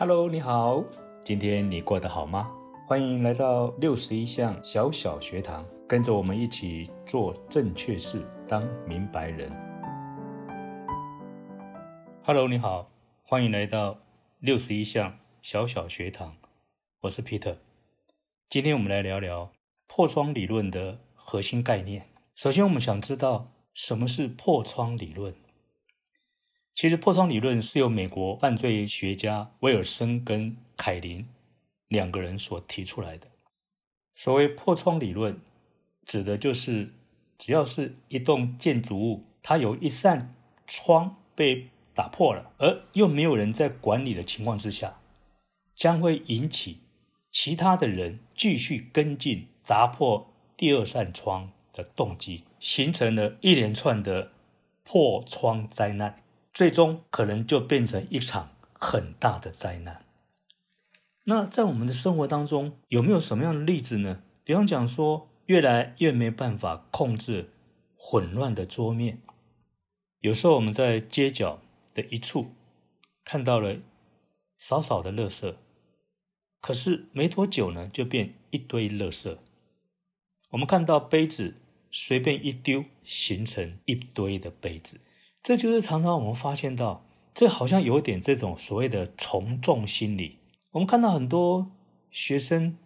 Hello，你好，今天你过得好吗？欢迎来到六十一项小小学堂，跟着我们一起做正确事，当明白人。Hello，你好，欢迎来到六十一项小小学堂，我是 Peter。今天我们来聊聊破窗理论的核心概念。首先，我们想知道什么是破窗理论。其实，破窗理论是由美国犯罪学家威尔森跟凯林两个人所提出来的。所谓破窗理论，指的就是只要是一栋建筑物，它有一扇窗被打破了，而又没有人在管理的情况之下，将会引起其他的人继续跟进砸破第二扇窗的动机，形成了一连串的破窗灾难。最终可能就变成一场很大的灾难。那在我们的生活当中，有没有什么样的例子呢？比方讲说，越来越没办法控制混乱的桌面。有时候我们在街角的一处看到了少少的垃圾，可是没多久呢，就变一堆垃圾。我们看到杯子随便一丢，形成一堆的杯子。这就是常常我们发现到，这好像有点这种所谓的从众心理。我们看到很多学生、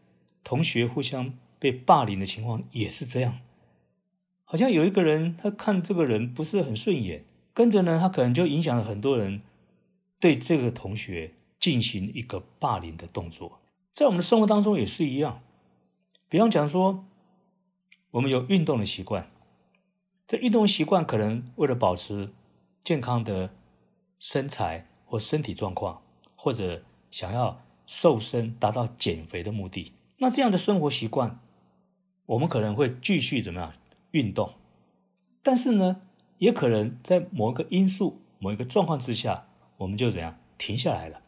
同学互相被霸凌的情况也是这样。好像有一个人，他看这个人不是很顺眼，跟着呢，他可能就影响了很多人对这个同学进行一个霸凌的动作。在我们的生活当中也是一样。比方讲说，我们有运动的习惯，这运动习惯可能为了保持。健康的身材或身体状况，或者想要瘦身、达到减肥的目的，那这样的生活习惯，我们可能会继续怎么样运动？但是呢，也可能在某一个因素、某一个状况之下，我们就怎样停下来了，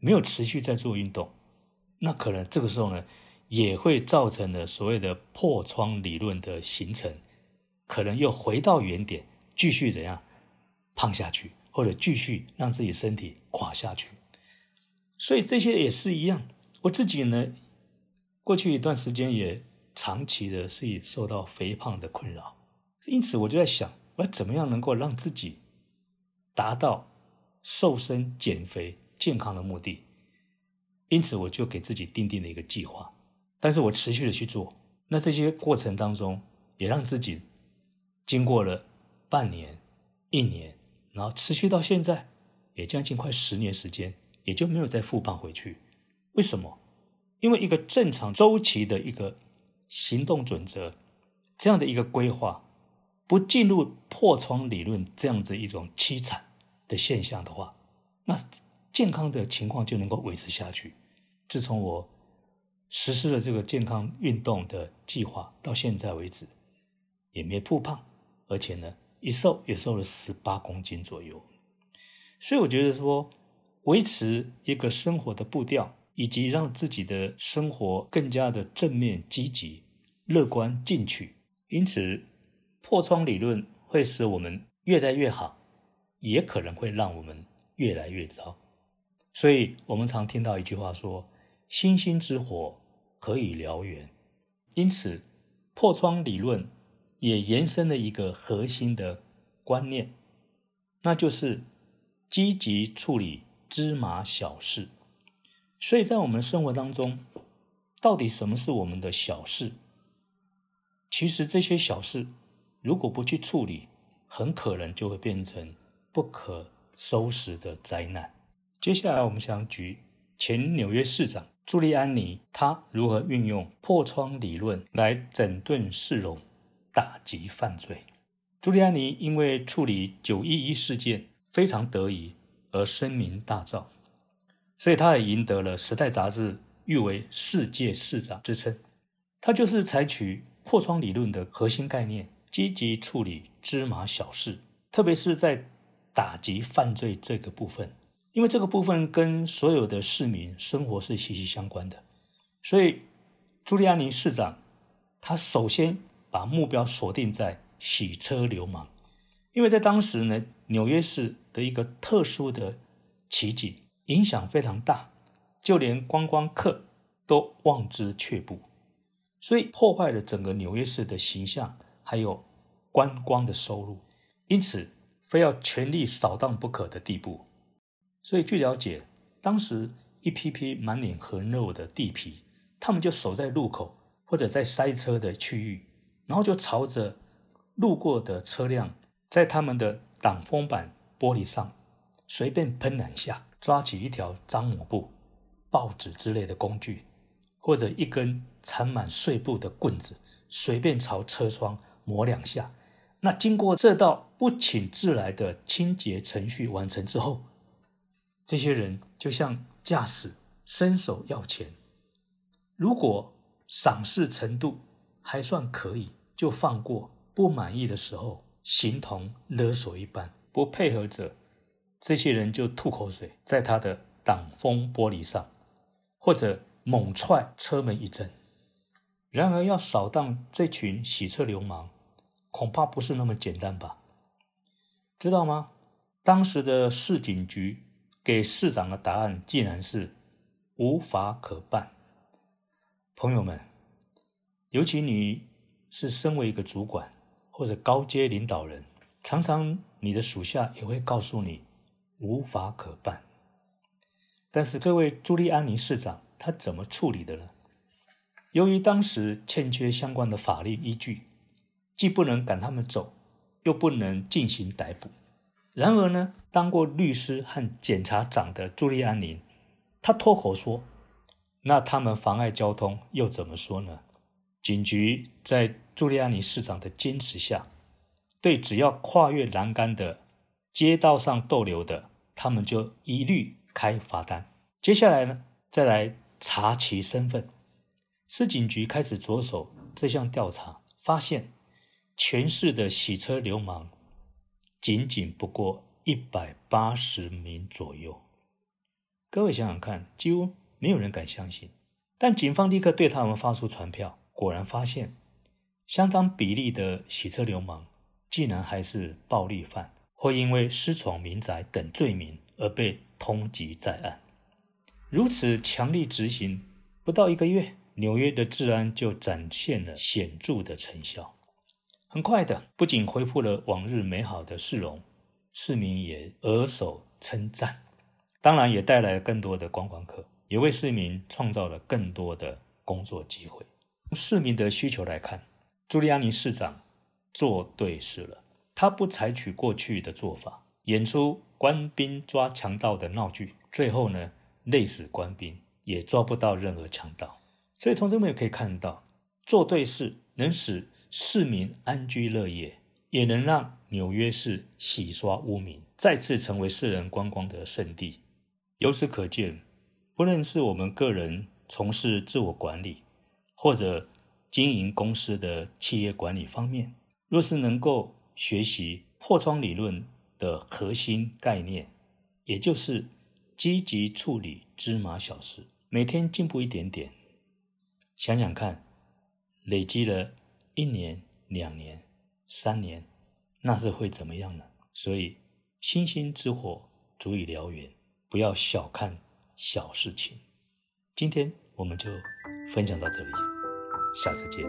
没有持续在做运动。那可能这个时候呢，也会造成了所谓的破窗理论的形成，可能又回到原点，继续怎样？胖下去，或者继续让自己身体垮下去，所以这些也是一样。我自己呢，过去一段时间也长期的是以受到肥胖的困扰，因此我就在想，我要怎么样能够让自己达到瘦身、减肥、健康的目的？因此我就给自己定定了一个计划，但是我持续的去做。那这些过程当中，也让自己经过了半年、一年。然后持续到现在，也将近快十年时间，也就没有再复胖回去。为什么？因为一个正常周期的一个行动准则，这样的一个规划，不进入破窗理论这样子一种凄惨的现象的话，那健康的情况就能够维持下去。自从我实施了这个健康运动的计划到现在为止，也没复胖，而且呢。一瘦也瘦了十八公斤左右，所以我觉得说，维持一个生活的步调，以及让自己的生活更加的正面、积极、乐观、进取。因此，破窗理论会使我们越来越好，也可能会让我们越来越糟。所以我们常听到一句话说：“星星之火可以燎原。”因此，破窗理论。也延伸了一个核心的观念，那就是积极处理芝麻小事。所以在我们生活当中，到底什么是我们的小事？其实这些小事，如果不去处理，很可能就会变成不可收拾的灾难。接下来，我们想举前纽约市长朱利安尼，他如何运用破窗理论来整顿市容。打击犯罪。朱利安尼因为处理九一一事件非常得意而声名大噪，所以他也赢得了《时代》杂志誉为“世界市长”之称。他就是采取破窗理论的核心概念，积极处理芝麻小事，特别是在打击犯罪这个部分，因为这个部分跟所有的市民生活是息息相关的。所以，朱利安尼市长他首先。把目标锁定在洗车流氓，因为在当时呢，纽约市的一个特殊的奇景影响非常大，就连观光客都望之却步，所以破坏了整个纽约市的形象，还有观光的收入，因此非要全力扫荡不可的地步。所以据了解，当时一批批满脸横肉的地痞，他们就守在路口或者在塞车的区域，然后就朝着路过的车辆，在他们的挡风板玻璃上随便喷两下。抓起一条脏抹布、报纸之类的工具，或者一根缠满碎布的棍子，随便朝车窗磨两下。那经过这道不请自来的清洁程序完成之后，这些人就向驾驶伸手要钱。如果赏识程度还算可以，就放过；不满意的时候，形同勒索一般。不配合者。这些人就吐口水在他的挡风玻璃上，或者猛踹车门一阵。然而，要扫荡这群洗车流氓，恐怕不是那么简单吧？知道吗？当时的市警局给市长的答案竟然是无法可办。朋友们，尤其你是身为一个主管或者高阶领导人，常常你的属下也会告诉你。无法可办，但是这位朱利安尼市长他怎么处理的呢？由于当时欠缺相关的法律依据，既不能赶他们走，又不能进行逮捕。然而呢，当过律师和检察长的朱利安尼，他脱口说：“那他们妨碍交通又怎么说呢？”警局在朱利安尼市长的坚持下，对只要跨越栏杆的。街道上逗留的，他们就一律开罚单。接下来呢，再来查其身份。市警局开始着手这项调查，发现全市的洗车流氓仅仅不过一百八十名左右。各位想想看，几乎没有人敢相信。但警方立刻对他们发出传票，果然发现相当比例的洗车流氓竟然还是暴力犯。或因为私闯民宅等罪名而被通缉在案，如此强力执行，不到一个月，纽约的治安就展现了显著的成效。很快的，不仅恢复了往日美好的市容，市民也额手称赞，当然也带来了更多的观光客，也为市民创造了更多的工作机会。从市民的需求来看，朱利安尼市长做对事了。他不采取过去的做法，演出官兵抓强盗的闹剧，最后呢，累死官兵，也抓不到任何强盗。所以从这边可以看到，做对事能使市民安居乐业，也能让纽约市洗刷污名，再次成为世人观光的圣地。由此可见，不论是我们个人从事自我管理，或者经营公司的企业管理方面，若是能够。学习破窗理论的核心概念，也就是积极处理芝麻小事，每天进步一点点。想想看，累积了一年、两年、三年，那是会怎么样呢？所以，星星之火足以燎原，不要小看小事情。今天我们就分享到这里，下次见。